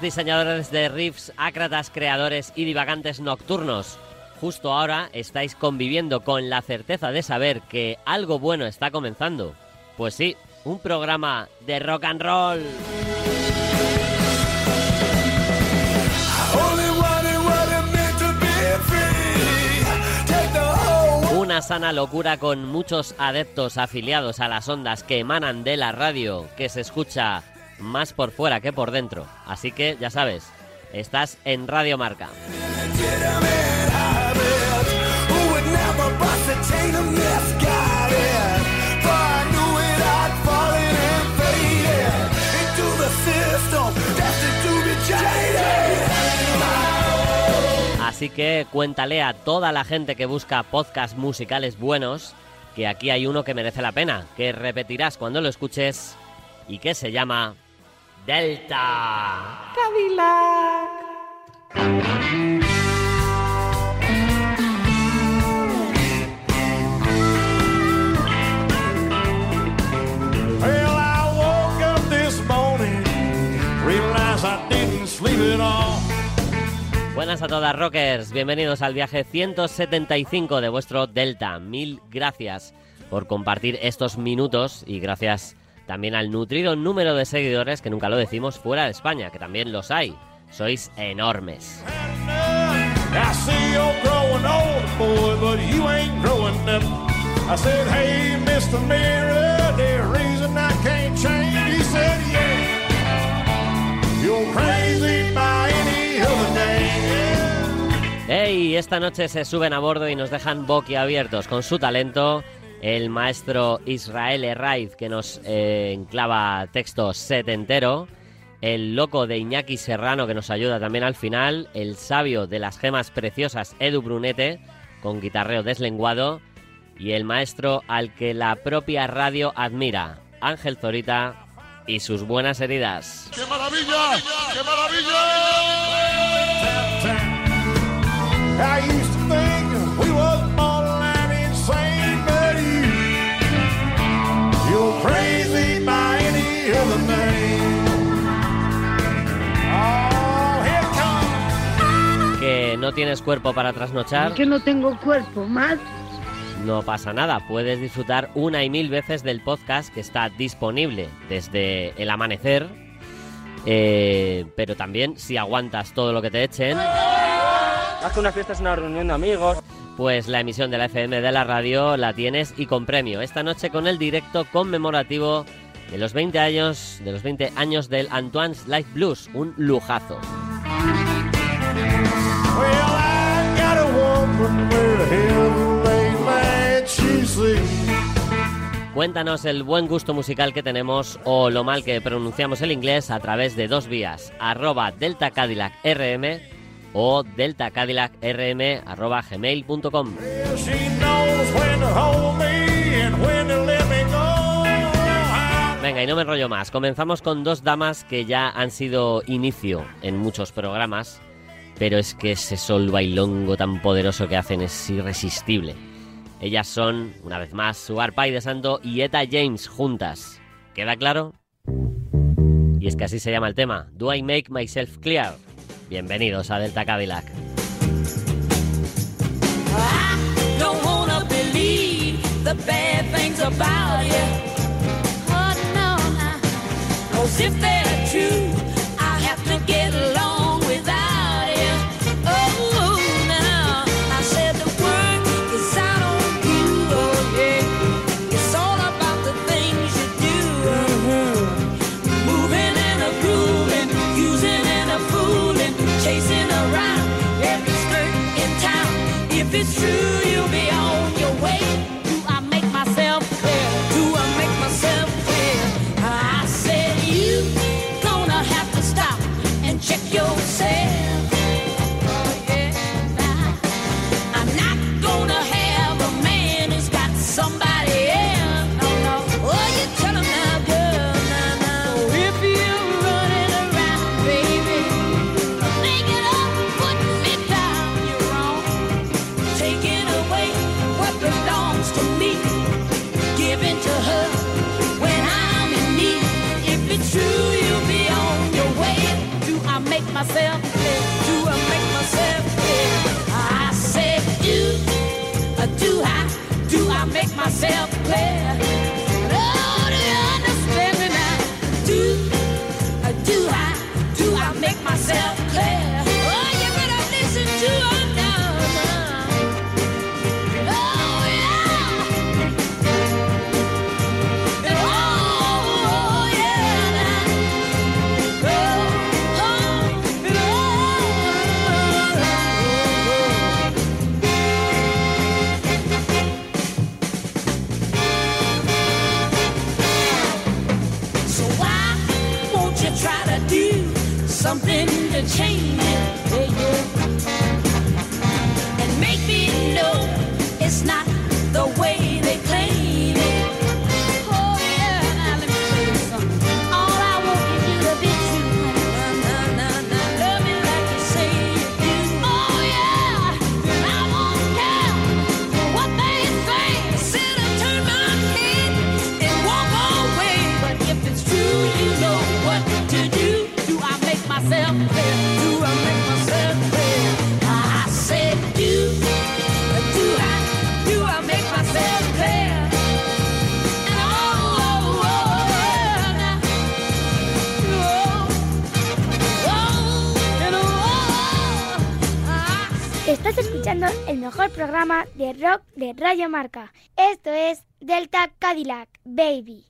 Diseñadores de riffs, ácratas, creadores y divagantes nocturnos. Justo ahora estáis conviviendo con la certeza de saber que algo bueno está comenzando. Pues sí, un programa de rock and roll. Una sana locura con muchos adeptos afiliados a las ondas que emanan de la radio, que se escucha más por fuera que por dentro. Así que ya sabes, estás en Radio Marca. Así que cuéntale a toda la gente que busca podcasts musicales buenos que aquí hay uno que merece la pena, que repetirás cuando lo escuches y que se llama Delta. Well, I woke up this morning, realized I didn't sleep at all. Buenas a todas rockers, bienvenidos al viaje 175 de vuestro Delta. Mil gracias por compartir estos minutos y gracias también al nutrido número de seguidores, que nunca lo decimos, fuera de España, que también los hay. Sois enormes. ¡Hey! Esta noche se suben a bordo y nos dejan boquiabiertos con su talento. El maestro Israel Herraiz, que nos eh, enclava texto setentero. El loco de Iñaki Serrano, que nos ayuda también al final. El sabio de las gemas preciosas, Edu Brunete, con guitarreo deslenguado. Y el maestro al que la propia radio admira, Ángel Zorita y sus buenas heridas. ¡Qué maravilla! ¡Qué maravilla! Que no tienes cuerpo para trasnochar. que no tengo cuerpo más. No pasa nada, puedes disfrutar una y mil veces del podcast que está disponible desde el amanecer. eh, pero también si aguantas todo lo que te echen, Más que una fiesta es una reunión de amigos. pues la emisión de la FM de la radio la tienes y con premio. Esta noche con el directo conmemorativo de los 20 años, de los 20 años del Antoine's Life Blues, un lujazo. Cuéntanos el buen gusto musical que tenemos o lo mal que pronunciamos el inglés a través de dos vías, arroba Delta Cadillac RM o Delta Cadillac RM arroba gmail.com. Venga, y no me enrollo más. Comenzamos con dos damas que ya han sido inicio en muchos programas, pero es que ese sol bailongo tan poderoso que hacen es irresistible. Ellas son, una vez más, Sugar Pie de Santo y Eta James juntas. ¿Queda claro? Y es que así se llama el tema, Do I Make Myself Clear? Bienvenidos a Delta Cadillac. De rock de Radio Marca. Esto es Delta Cadillac, baby.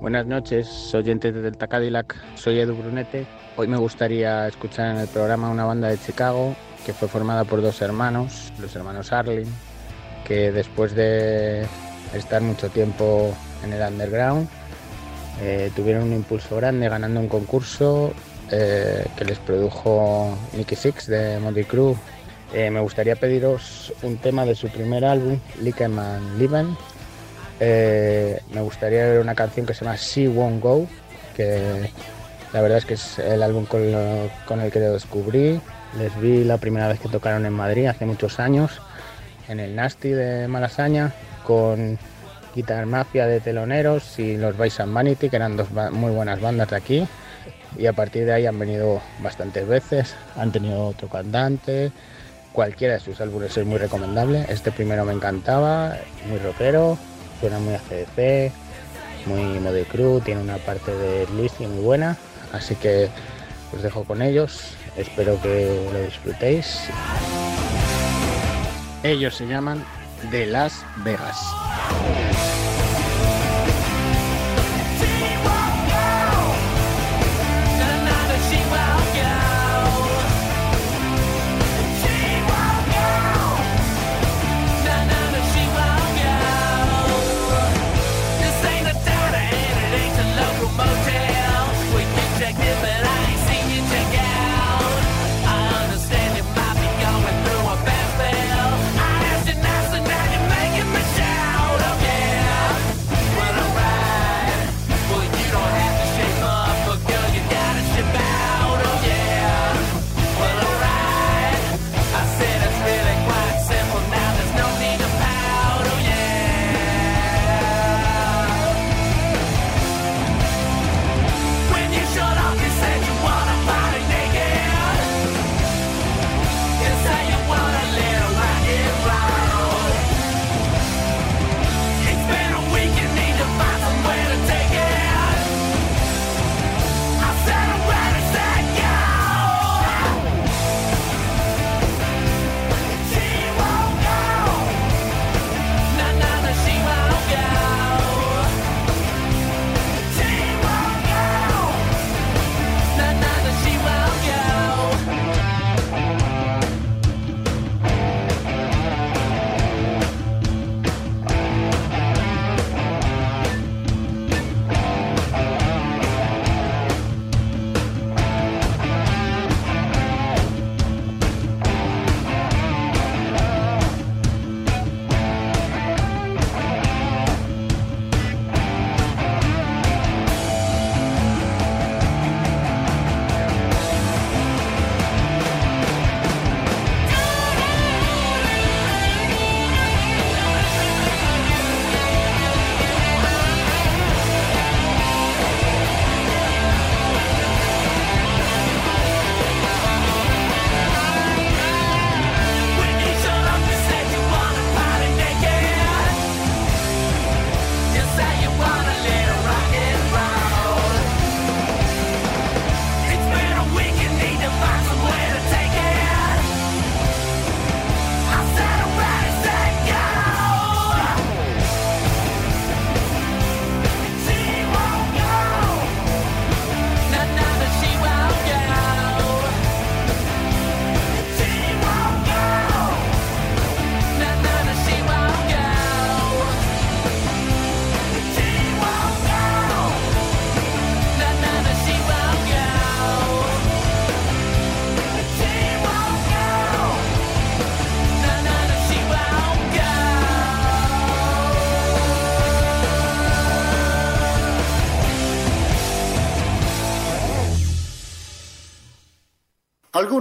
Buenas noches, oyentes de Delta Cadillac. Soy Edu Brunete. Hoy me gustaría escuchar en el programa una banda de Chicago que fue formada por dos hermanos, los hermanos Arling, que después de estar mucho tiempo en el underground eh, tuvieron un impulso grande ganando un concurso eh, que les produjo Nicky Six de Motley Crue. Eh, me gustaría pediros un tema de su primer álbum, Licken and Liven, eh, me gustaría ver una canción que se llama She Won't Go, que la verdad es que es el álbum con, con el que lo descubrí. Les vi la primera vez que tocaron en Madrid hace muchos años, en el Nasty de Malasaña, con Guitar Mafia de teloneros y los and Vanity, que eran dos muy buenas bandas de aquí. Y a partir de ahí han venido bastantes veces, han tenido otro cantante. Cualquiera de sus álbumes es muy recomendable. Este primero me encantaba, muy rockero, suena muy ACDC, muy Mode Crew, tiene una parte de Lizzy muy buena. Así que os dejo con ellos, espero que lo disfrutéis. Ellos se llaman The Las Vegas.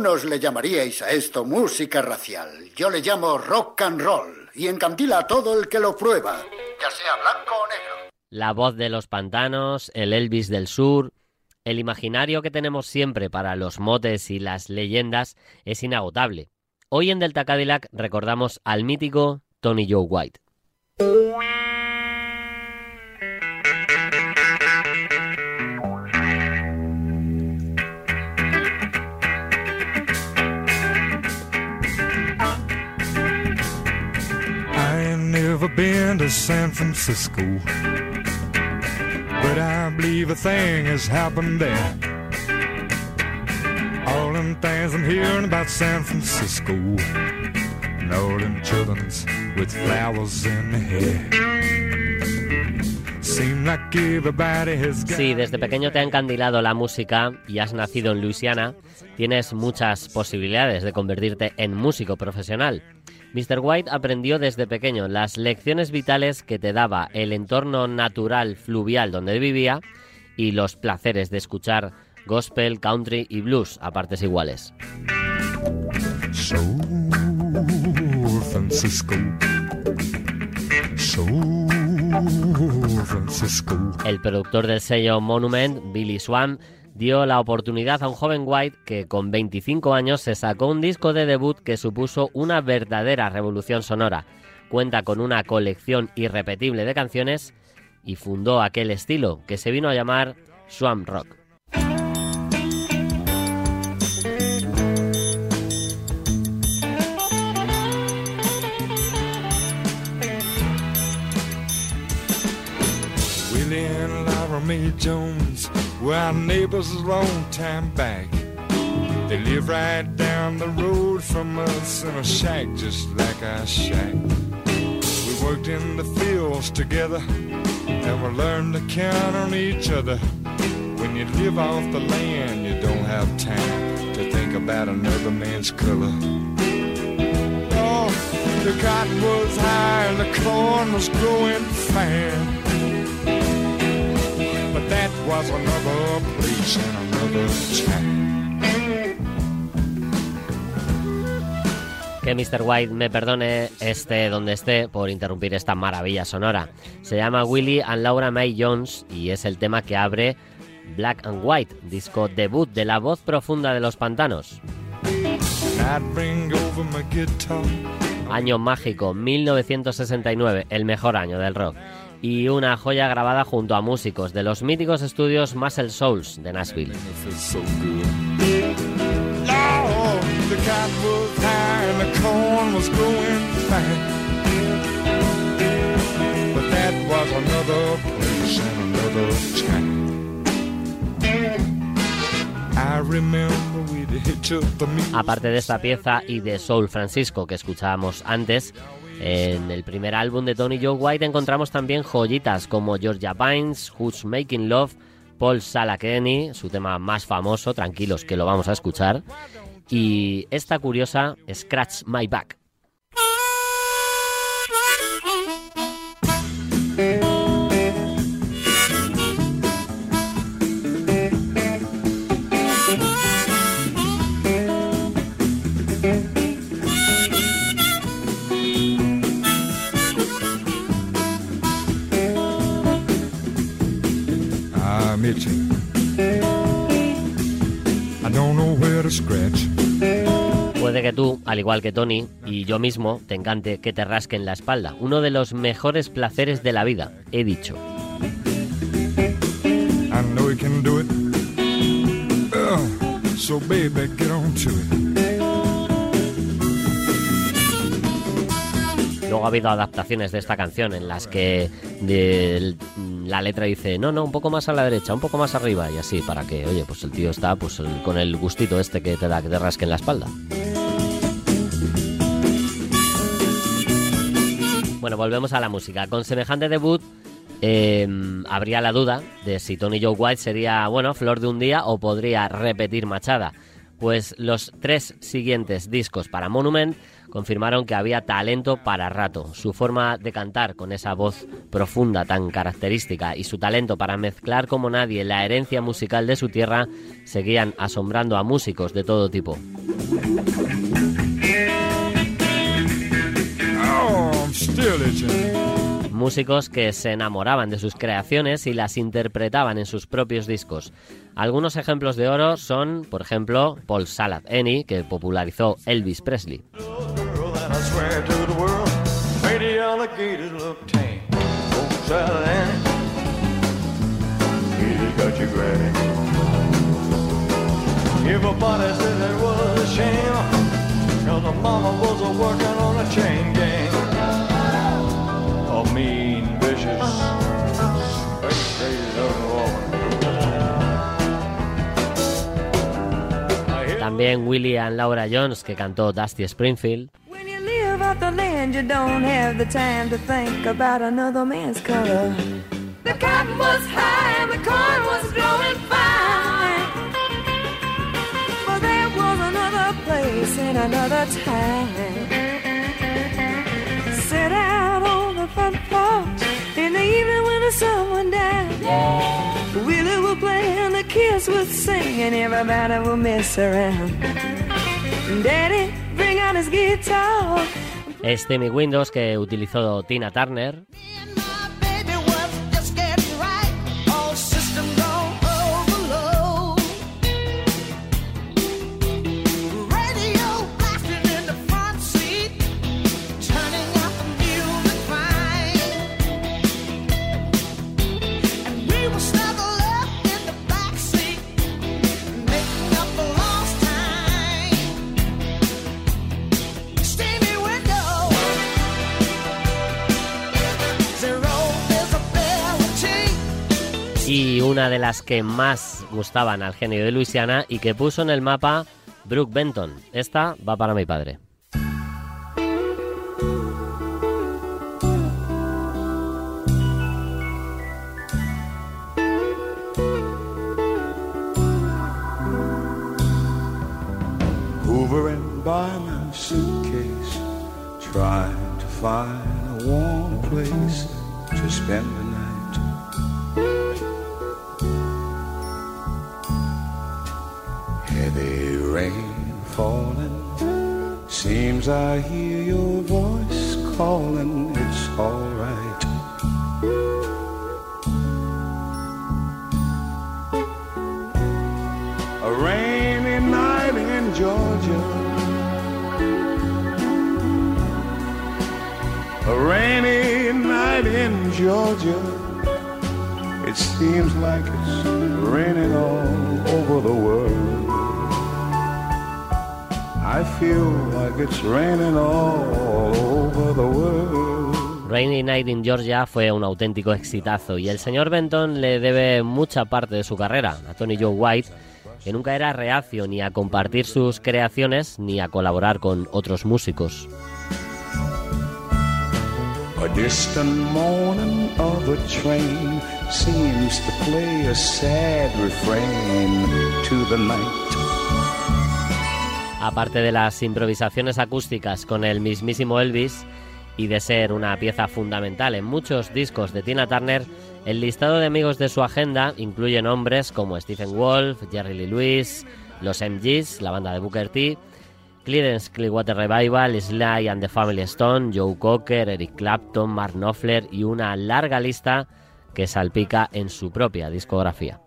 Algunos le llamaríais a esto música racial. Yo le llamo rock and roll y encandila a todo el que lo prueba, ya sea blanco o negro. La voz de los pantanos, el Elvis del sur, el imaginario que tenemos siempre para los motes y las leyendas es inagotable. Hoy en Delta Cadillac recordamos al mítico Tony Joe White. Been to San Francisco, but I believe a thing has happened there. All them things I'm hearing about San Francisco, and all them children's with flowers in their hair. Seem like everybody has got Si desde pequeño te ha encandilado la música y has nacido en Luisiana, tienes muchas posibilidades de convertirte en músico profesional. Mr. White aprendió desde pequeño las lecciones vitales que te daba el entorno natural fluvial donde vivía y los placeres de escuchar gospel, country y blues a partes iguales. San Francisco. San Francisco. El productor del sello Monument, Billy Swan, dio la oportunidad a un joven White que con 25 años se sacó un disco de debut que supuso una verdadera revolución sonora. Cuenta con una colección irrepetible de canciones y fundó aquel estilo que se vino a llamar Swamp Rock. Were our neighbors a long time back. They live right down the road from us in a shack just like our shack. We worked in the fields together and we learned to count on each other. When you live off the land, you don't have time to think about another man's color. Oh, the cotton was high and the corn was growing fast. Was another and another. Que Mr. White me perdone esté donde esté por interrumpir esta maravilla sonora. Se llama Willie and Laura Mae Jones y es el tema que abre Black and White, disco debut de la voz profunda de los pantanos. Año mágico, 1969, el mejor año del rock. Y una joya grabada junto a músicos de los míticos estudios Muscle Souls de Nashville. Aparte de esta pieza y de Soul Francisco que escuchábamos antes, en el primer álbum de Tony Joe White encontramos también joyitas como Georgia Pines, Who's Making Love, Paul Salakeny, su tema más famoso, tranquilos que lo vamos a escuchar, y esta curiosa Scratch My Back. I'm itching. I don't know where to scratch. Puede que tú, al igual que Tony y yo mismo, te encante que te rasquen la espalda. Uno de los mejores placeres de la vida, he dicho. I know you can do it. Ugh. so baby, get on to it. Luego ha habido adaptaciones de esta canción en las que la letra dice, no, no, un poco más a la derecha, un poco más arriba y así, para que, oye, pues el tío está pues con el gustito este que te da que te rasque en la espalda. Bueno, volvemos a la música. Con semejante debut, eh, habría la duda de si Tony Joe White sería, bueno, flor de un día o podría repetir Machada. Pues los tres siguientes discos para Monument confirmaron que había talento para rato. Su forma de cantar con esa voz profunda tan característica y su talento para mezclar como nadie la herencia musical de su tierra seguían asombrando a músicos de todo tipo. Músicos que se enamoraban de sus creaciones y las interpretaban en sus propios discos. Algunos ejemplos de oro son, por ejemplo, Paul Salad Eni, que popularizó Elvis Presley. Swear to the world, look said was a shame, the mama working on a chain. A mean, vicious, woman. También Laura Jones, que cantó Dusty Springfield. Off the land, you don't have the time to think about another man's color. The cotton was high and the corn was growing fine. But there was another place and another time. Sit out on the front porch in the evening when the sun went down. Willie would play and the kids would sing and everybody would mess around. Daddy, bring out his guitar. Es Timmy Windows, que utilizó Tina Turner. Y una de las que más gustaban al genio de Luisiana y que puso en el mapa Brooke Benton. Esta va para mi padre. By trying to find a warm place to spend. Seems I hear your voice calling. It's alright. A rainy night in Georgia. A rainy night in Georgia. It seems like it's raining all over the world. I feel like it's raining all over the world. Rainy Night in Georgia fue un auténtico exitazo y el señor Benton le debe mucha parte de su carrera a Tony Joe White, que nunca era reacio ni a compartir sus creaciones ni a colaborar con otros músicos. A distant moaning of a train seems to play a sad refrain to the night. Aparte de las improvisaciones acústicas con el mismísimo Elvis y de ser una pieza fundamental en muchos discos de Tina Turner, el listado de amigos de su agenda incluye nombres como Stephen Wolf, Jerry Lee Lewis, los MGs, la banda de Booker T, Creedence Clearwater Revival, Sly and the Family Stone, Joe Cocker, Eric Clapton, Mark Knopfler y una larga lista que salpica en su propia discografía.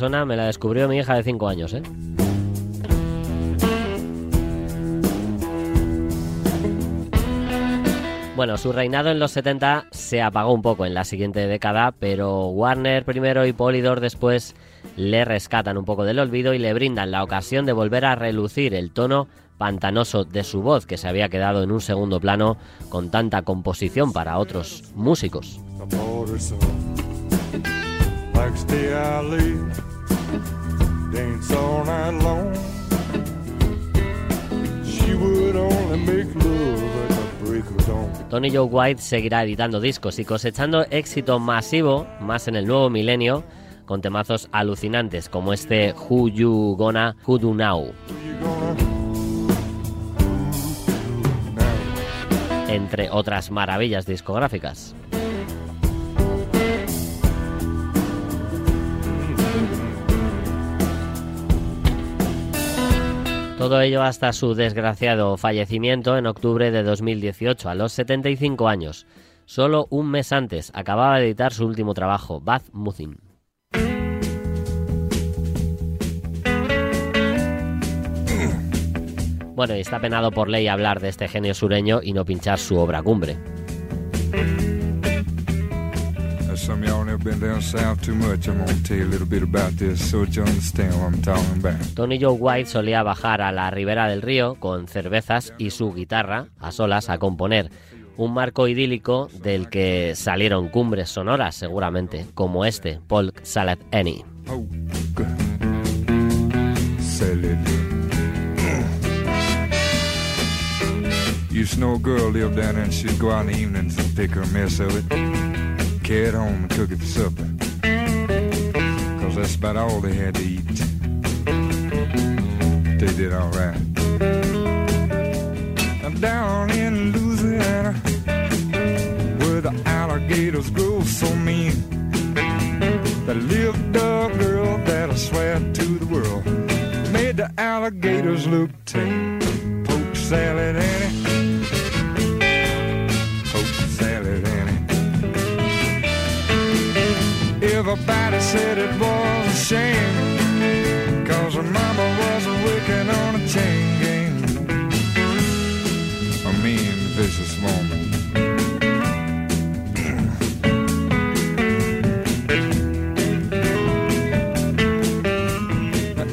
Que me la descubrió mi hija de 5 años, ¿eh? Bueno, su reinado en los 70 se apagó un poco en la siguiente década, pero Warner primero y Polydor después le rescatan un poco del olvido y le brindan la ocasión de volver a relucir el tono pantanoso de su voz que se había quedado en un segundo plano con tanta composición para otros músicos. Tony Joe White seguirá editando discos y cosechando éxito masivo, más en el nuevo milenio, con temazos alucinantes como este Who You Gonna Who Do Now. Entre otras maravillas discográficas. Todo ello hasta su desgraciado fallecimiento en octubre de 2018, a los 75 años. Solo un mes antes acababa de editar su último trabajo, Bad Muthin. Bueno, y está penado por ley hablar de este genio sureño y no pinchar su obra cumbre. Some of y'all never been down south too much. I'm gonna tell you a little bit about this so you understand what I'm talking about. Tony Joe White solía bajar a la ribera del río con cervezas y su guitarra a solas a componer. Un marco idílico del que salieron cumbres sonoras seguramente, como este, Polk Salad Annie. Oh. Used to know a girl lived down there and she'd go out in the evenings and pick her mess of it, carry it home and cook it for supper. Cause that's about all they had to eat. They did alright. Now down in Louisiana, where the alligators grow so mean, there lived a girl that I swear to the world made the alligators look tame. Poke salad. Poke Everybody said it was a shame. Cause her mama was a working on a chain gang. A mean, vicious woman.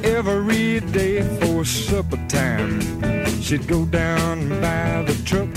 Every day for supper time, she'd go down by the truck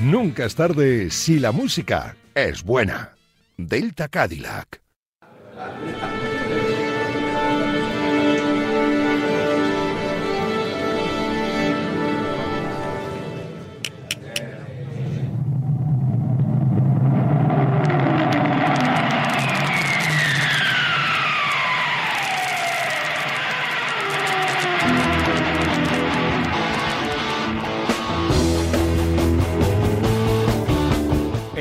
Nunca es tarde si la música es buena. Delta Cadillac.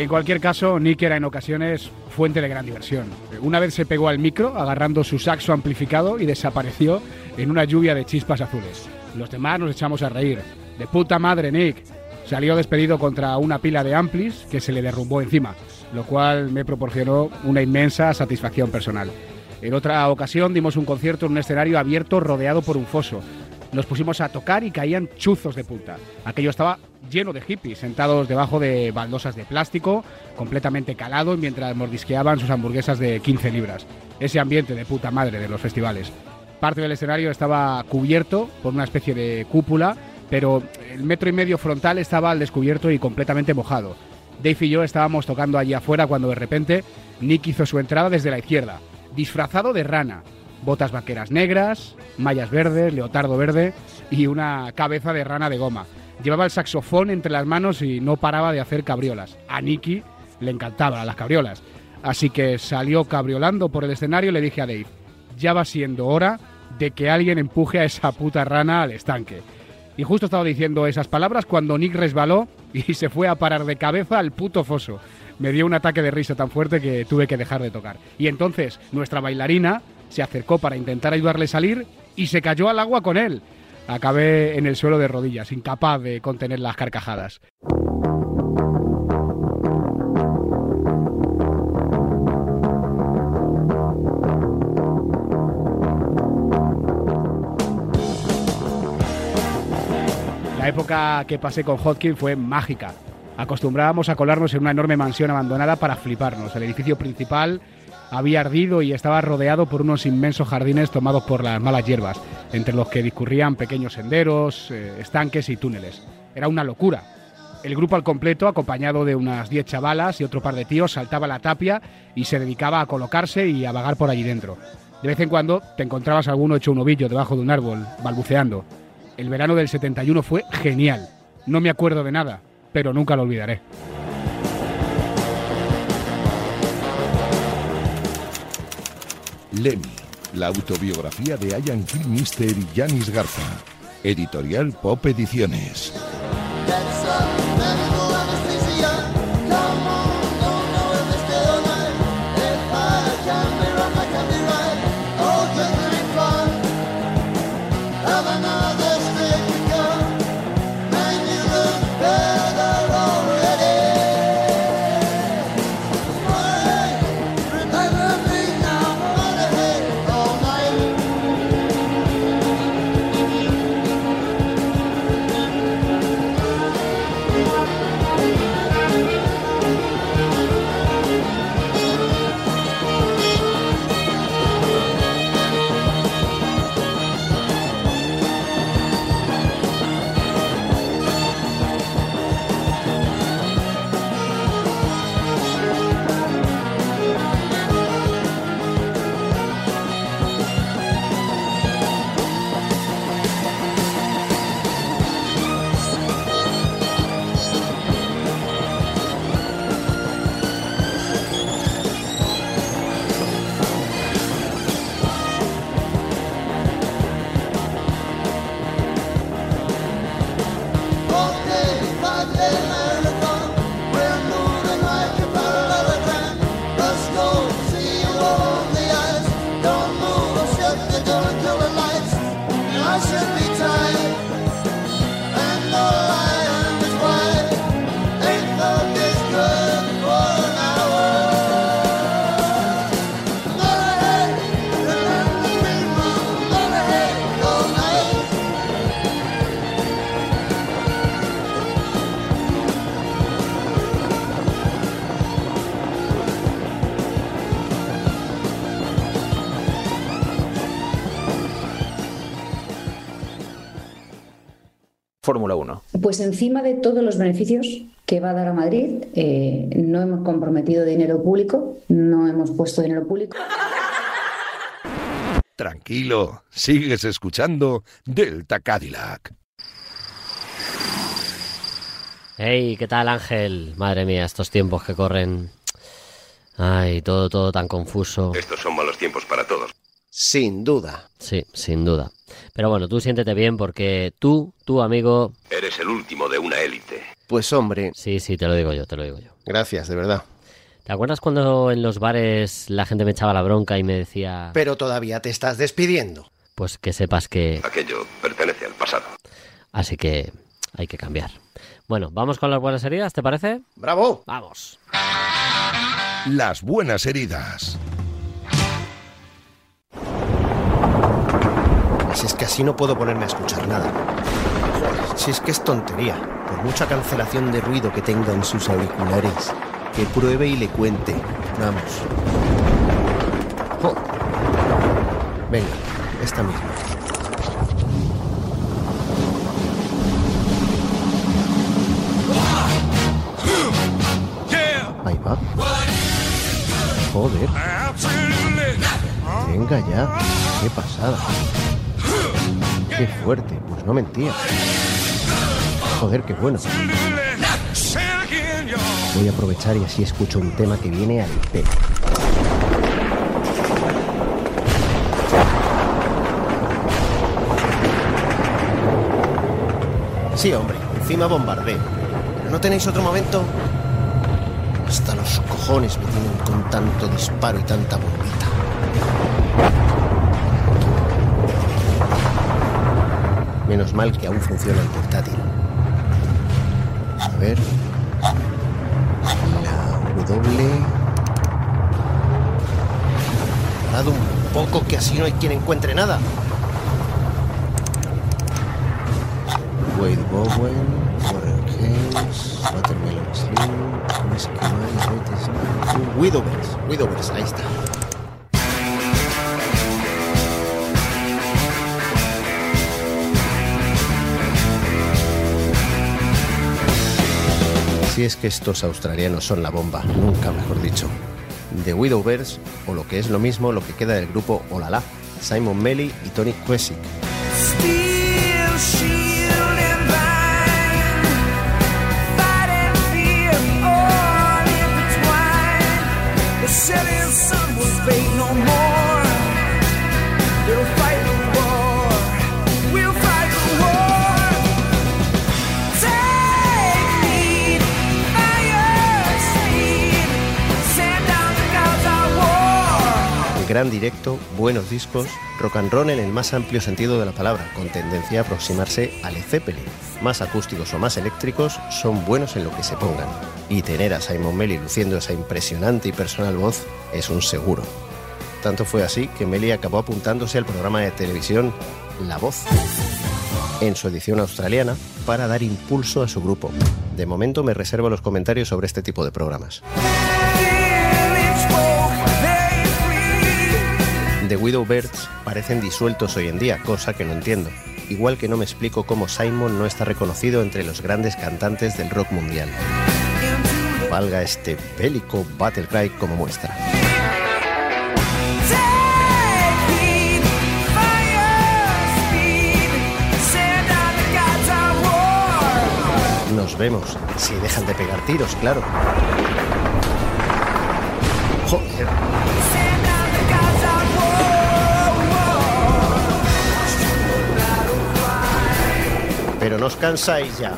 Cualquier caso, Nick era en ocasiones fuente de gran diversión. Una vez se pegó al micro agarrando su saxo amplificado y desapareció en una lluvia de chispas azules. Los demás nos echamos a reír. De puta madre, Nick. Salió despedido contra una pila de amplis que se le derrumbó encima, lo cual me proporcionó una inmensa satisfacción personal. En otra ocasión dimos un concierto en un escenario abierto rodeado por un foso. Nos pusimos a tocar y caían chuzos de punta. Aquello estaba lleno de hippies, sentados debajo de baldosas de plástico, completamente calados mientras mordisqueaban sus hamburguesas de 15 libras. Ese ambiente de puta madre de los festivales. Parte del escenario estaba cubierto por una especie de cúpula, pero el metro y medio frontal estaba al descubierto y completamente mojado. Dave y yo estábamos tocando allí afuera cuando de repente Nick hizo su entrada desde la izquierda, disfrazado de rana, botas vaqueras negras, mallas verdes, leotardo verde y una cabeza de rana de goma. Llevaba el saxofón entre las manos y no paraba de hacer cabriolas. A Nicky le encantaban las cabriolas. Así que salió cabriolando por el escenario y le dije a Dave, ya va siendo hora de que alguien empuje a esa puta rana al estanque. Y justo estaba diciendo esas palabras cuando Nick resbaló y se fue a parar de cabeza al puto foso. Me dio un ataque de risa tan fuerte que tuve que dejar de tocar. Y entonces nuestra bailarina se acercó para intentar ayudarle a salir y se cayó al agua con él. Acabé en el suelo de rodillas, incapaz de contener las carcajadas. La época que pasé con Hodkin fue mágica. Acostumbrábamos a colarnos en una enorme mansión abandonada para fliparnos. El edificio principal había ardido y estaba rodeado por unos inmensos jardines tomados por las malas hierbas, entre los que discurrían pequeños senderos, eh, estanques y túneles. Era una locura. El grupo al completo, acompañado de unas 10 chavalas y otro par de tíos, saltaba la tapia y se dedicaba a colocarse y a vagar por allí dentro. De vez en cuando te encontrabas alguno hecho un ovillo debajo de un árbol, balbuceando. El verano del 71 fue genial. No me acuerdo de nada, pero nunca lo olvidaré. Lemmy, la autobiografía de Ian Kilmister y Janis Garza. Editorial Pop Ediciones. Fórmula 1. Pues encima de todos los beneficios que va a dar a Madrid. Eh, no hemos comprometido dinero público, no hemos puesto dinero público. Tranquilo, sigues escuchando Delta Cadillac. Hey, ¿qué tal Ángel? Madre mía, estos tiempos que corren. Ay, todo, todo tan confuso. Estos son malos tiempos para todos. Sin duda. Sí, sin duda. Pero bueno, tú siéntete bien porque tú, tu amigo... Eres el último de una élite. Pues hombre. Sí, sí, te lo digo yo, te lo digo yo. Gracias, de verdad. ¿Te acuerdas cuando en los bares la gente me echaba la bronca y me decía... Pero todavía te estás despidiendo. Pues que sepas que... Aquello pertenece al pasado. Así que hay que cambiar. Bueno, vamos con las buenas heridas, ¿te parece? ¡Bravo! Vamos. Las buenas heridas. Si es que así no puedo ponerme a escuchar nada. Si es que es tontería, por mucha cancelación de ruido que tenga en sus auriculares, que pruebe y le cuente. Vamos. Jo. Venga, esta misma. Ahí va. Joder. Venga ya. Qué pasada. Qué fuerte. Pues no mentía. Joder, qué bueno. Voy a aprovechar y así escucho un tema que viene al pelo. Sí, hombre, encima bombardeo. ¿Pero no tenéis otro momento? Hasta los cojones me tienen con tanto disparo y tanta bombita. Menos mal que aún funciona el portátil. A ver. La W. Parado un poco que así no hay quien encuentre nada. Wade Bowen, Warren Hayes, Watermelon Slim, Whiskey Widowers, Widowers, ahí está. Si es que estos australianos son la bomba, nunca mejor dicho. The Widowbirds, o lo que es lo mismo, lo que queda del grupo Olala, Simon Melly y Tony shield Directo, buenos discos, rock and roll en el más amplio sentido de la palabra, con tendencia a aproximarse a Led Zeppelin. Más acústicos o más eléctricos son buenos en lo que se pongan. Y tener a Simon Melly luciendo esa impresionante y personal voz es un seguro. Tanto fue así que Melly acabó apuntándose al programa de televisión La Voz, en su edición australiana, para dar impulso a su grupo. De momento me reservo los comentarios sobre este tipo de programas. The Widowbirds parecen disueltos hoy en día, cosa que no entiendo. Igual que no me explico cómo Simon no está reconocido entre los grandes cantantes del rock mundial. Valga este bélico Battle Cry como muestra. Nos vemos, si dejan de pegar tiros, claro. Joder. Pero no os cansáis ya.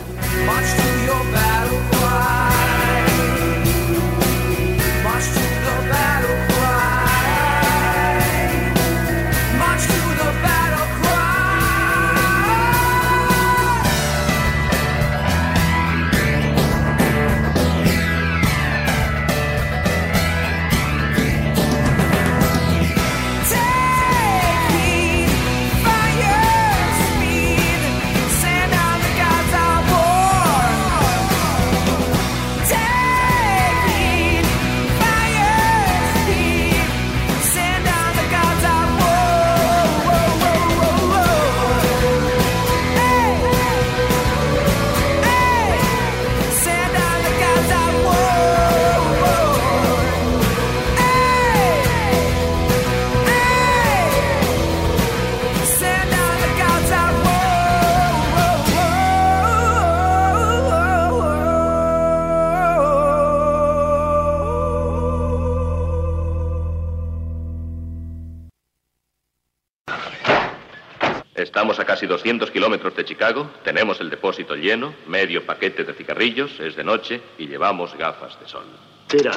Estamos a casi 200 kilómetros de Chicago, tenemos el depósito lleno, medio paquete de cigarrillos, es de noche y llevamos gafas de sol. Tira.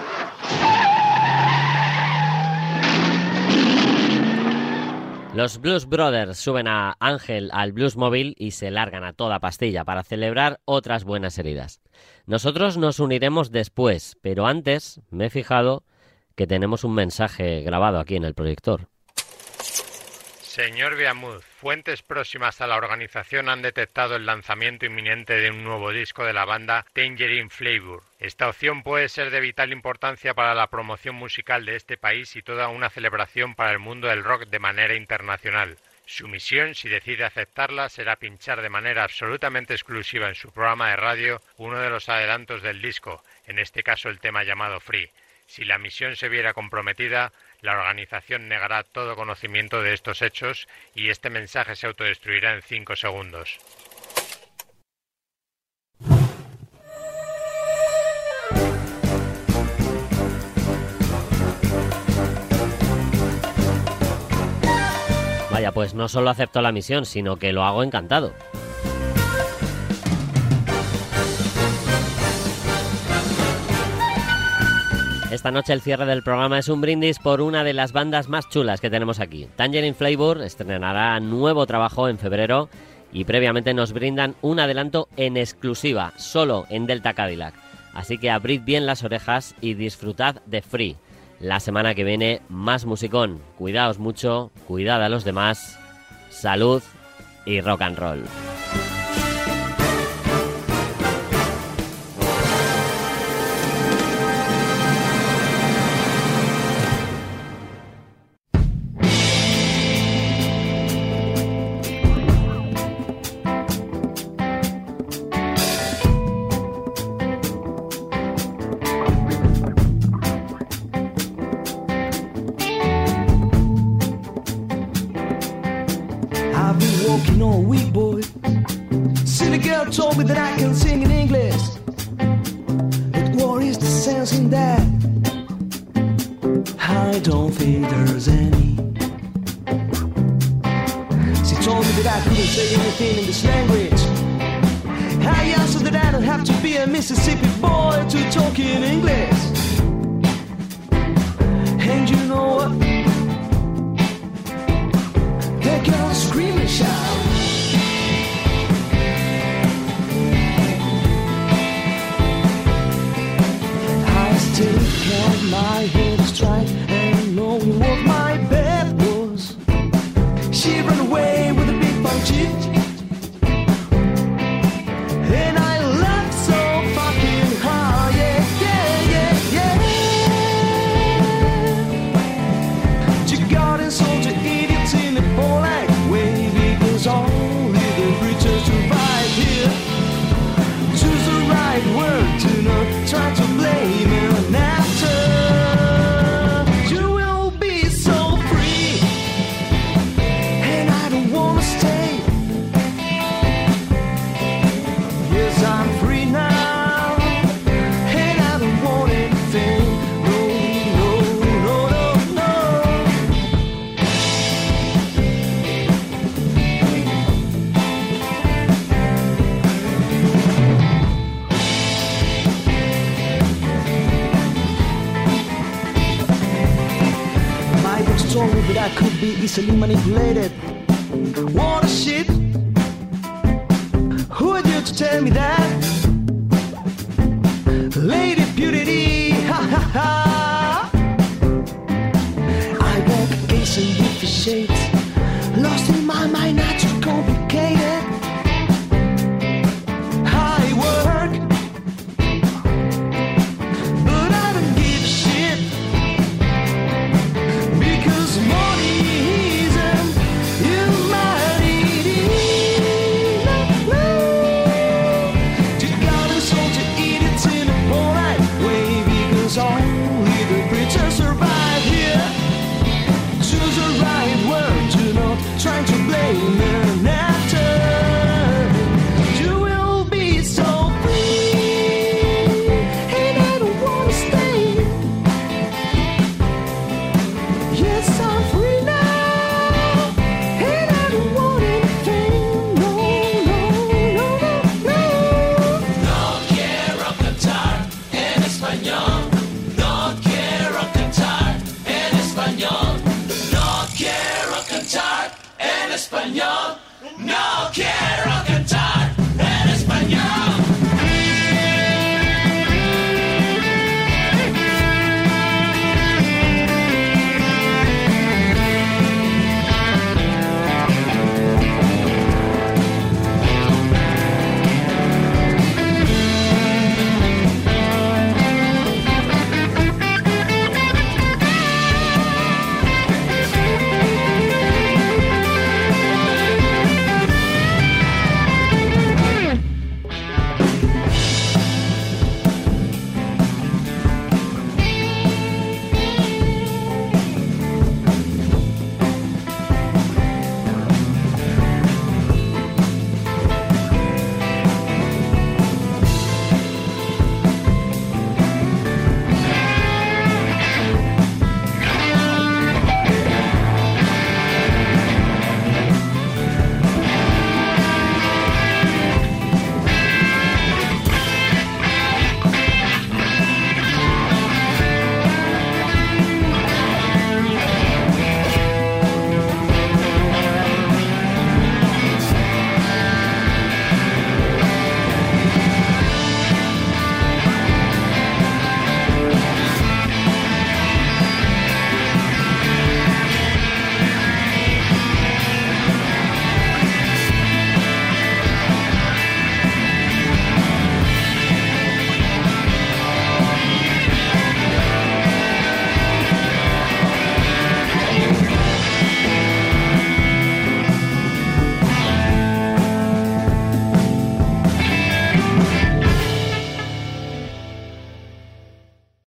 Los Blues Brothers suben a Ángel al Blues Móvil y se largan a toda pastilla para celebrar otras buenas heridas. Nosotros nos uniremos después, pero antes me he fijado que tenemos un mensaje grabado aquí en el proyector. Señor Viamuz, fuentes próximas a la organización han detectado el lanzamiento inminente de un nuevo disco de la banda Tangerine Flavor. Esta opción puede ser de vital importancia para la promoción musical de este país y toda una celebración para el mundo del rock de manera internacional. Su misión, si decide aceptarla, será pinchar de manera absolutamente exclusiva en su programa de radio uno de los adelantos del disco, en este caso el tema llamado Free. Si la misión se viera comprometida, la organización negará todo conocimiento de estos hechos y este mensaje se autodestruirá en cinco segundos. Vaya, pues no solo acepto la misión, sino que lo hago encantado. Esta noche el cierre del programa es un brindis por una de las bandas más chulas que tenemos aquí. Tangerine Flavor estrenará nuevo trabajo en febrero y previamente nos brindan un adelanto en exclusiva, solo en Delta Cadillac. Así que abrid bien las orejas y disfrutad de Free. La semana que viene más musicón. Cuidaos mucho, cuidad a los demás. Salud y rock and roll. Easily manipulated.